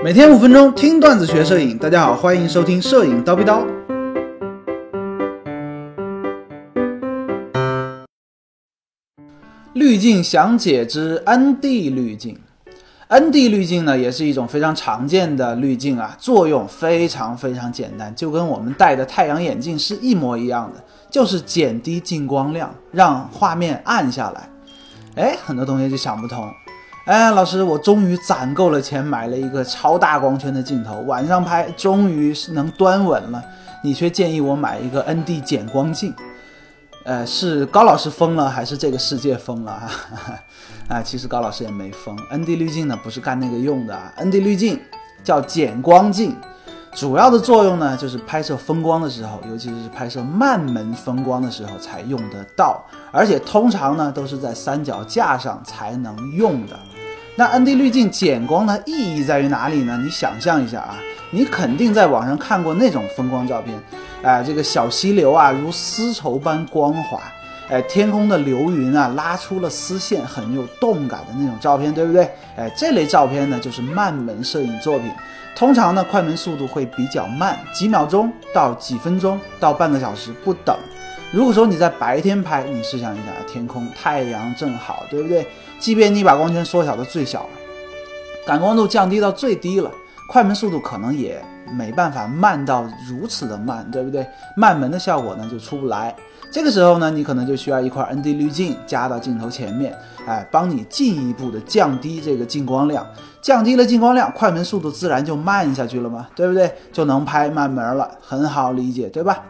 每天五分钟听段子学摄影，大家好，欢迎收听摄影刀逼刀。滤镜详解之 ND 滤镜，ND 滤镜呢也是一种非常常见的滤镜啊，作用非常非常简单，就跟我们戴的太阳眼镜是一模一样的，就是减低进光量，让画面暗下来。哎，很多同学就想不通。哎，老师，我终于攒够了钱，买了一个超大光圈的镜头，晚上拍终于是能端稳了。你却建议我买一个 ND 减光镜，呃，是高老师疯了，还是这个世界疯了啊？啊，其实高老师也没疯，ND 滤镜呢不是干那个用的啊，ND 滤镜叫减光镜。主要的作用呢，就是拍摄风光的时候，尤其是拍摄慢门风光的时候才用得到，而且通常呢都是在三脚架上才能用的。那 ND 滤镜减光的意义在于哪里呢？你想象一下啊，你肯定在网上看过那种风光照片，哎，这个小溪流啊如丝绸般光滑，哎，天空的流云啊拉出了丝线，很有动感的那种照片，对不对？哎，这类照片呢就是慢门摄影作品。通常呢，快门速度会比较慢，几秒钟到几分钟到半个小时不等。如果说你在白天拍，你试想一下，天空太阳正好，对不对？即便你把光圈缩小到最小，感光度降低到最低了，快门速度可能也没办法慢到如此的慢，对不对？慢门的效果呢就出不来。这个时候呢，你可能就需要一块 ND 滤镜加到镜头前面，哎，帮你进一步的降低这个进光量，降低了进光量，快门速度自然就慢下去了嘛，对不对？就能拍慢门了，很好理解，对吧？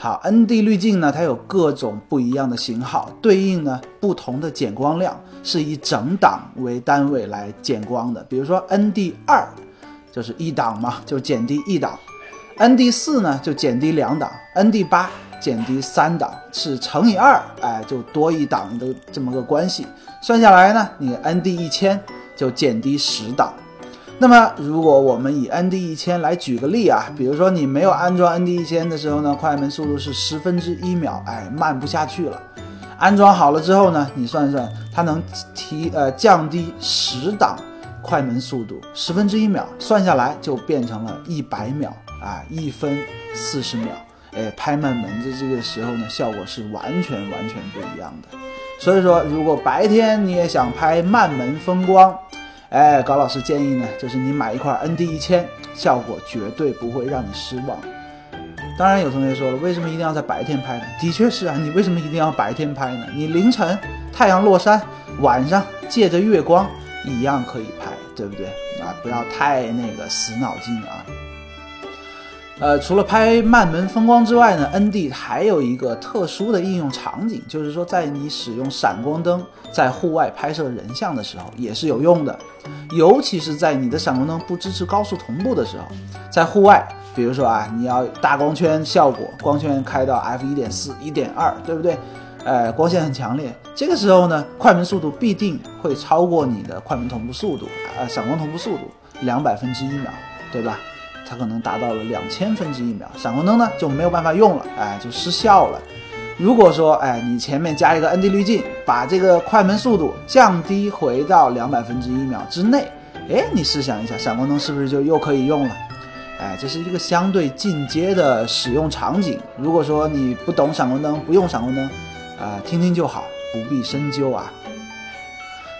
好，ND 滤镜呢，它有各种不一样的型号，对应呢不同的减光量，是以整档为单位来减光的。比如说 ND 二就是一档嘛，就减低一档；ND 四呢就减低两档；ND 八。减低三档是乘以二，哎，就多一档的这么个关系。算下来呢，你 ND 一千就减低十档。那么，如果我们以 ND 一千来举个例啊，比如说你没有安装 ND 一千的时候呢，快门速度是十分之一秒，哎，慢不下去了。安装好了之后呢，你算算，它能提呃降低十档快门速度，十分之一秒，算下来就变成了一百秒啊，一分四十秒。哎，拍慢门的这个时候呢，效果是完全完全不一样的。所以说，如果白天你也想拍慢门风光，哎，高老师建议呢，就是你买一块 ND 一千，效果绝对不会让你失望。当然，有同学说了，为什么一定要在白天拍呢？的确是啊，你为什么一定要白天拍呢？你凌晨太阳落山，晚上借着月光一样可以拍，对不对？啊，不要太那个死脑筋啊。呃，除了拍慢门风光之外呢，ND 还有一个特殊的应用场景，就是说在你使用闪光灯在户外拍摄人像的时候也是有用的，尤其是在你的闪光灯不支持高速同步的时候，在户外，比如说啊，你要大光圈效果，光圈开到 f 一点四、一点二，对不对？呃，光线很强烈，这个时候呢，快门速度必定会超过你的快门同步速度，呃，闪光同步速度两百分之一秒，对吧？它可能达到了两千分之一秒，闪光灯呢就没有办法用了，哎，就失效了。如果说，哎，你前面加一个 ND 滤镜，把这个快门速度降低回到两百分之一秒之内，哎，你试想一下，闪光灯是不是就又可以用了？哎，这是一个相对进阶的使用场景。如果说你不懂闪光灯，不用闪光灯，啊，听听就好，不必深究啊。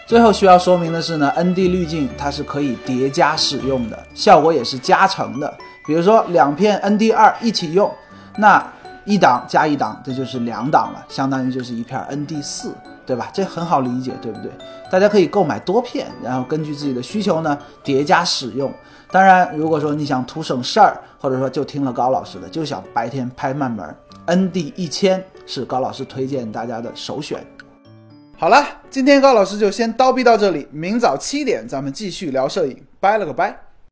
最后需要说明的是呢，ND 滤镜它是可以叠加使用的，效果也是加成的。比如说两片 ND 二一起用，那一档加一档，这就是两档了，相当于就是一片 ND 四，对吧？这很好理解，对不对？大家可以购买多片，然后根据自己的需求呢叠加使用。当然，如果说你想图省事儿，或者说就听了高老师的，就想白天拍慢门，ND 一千是高老师推荐大家的首选。好了，今天高老师就先叨逼到这里，明早七点咱们继续聊摄影，拜了个拜。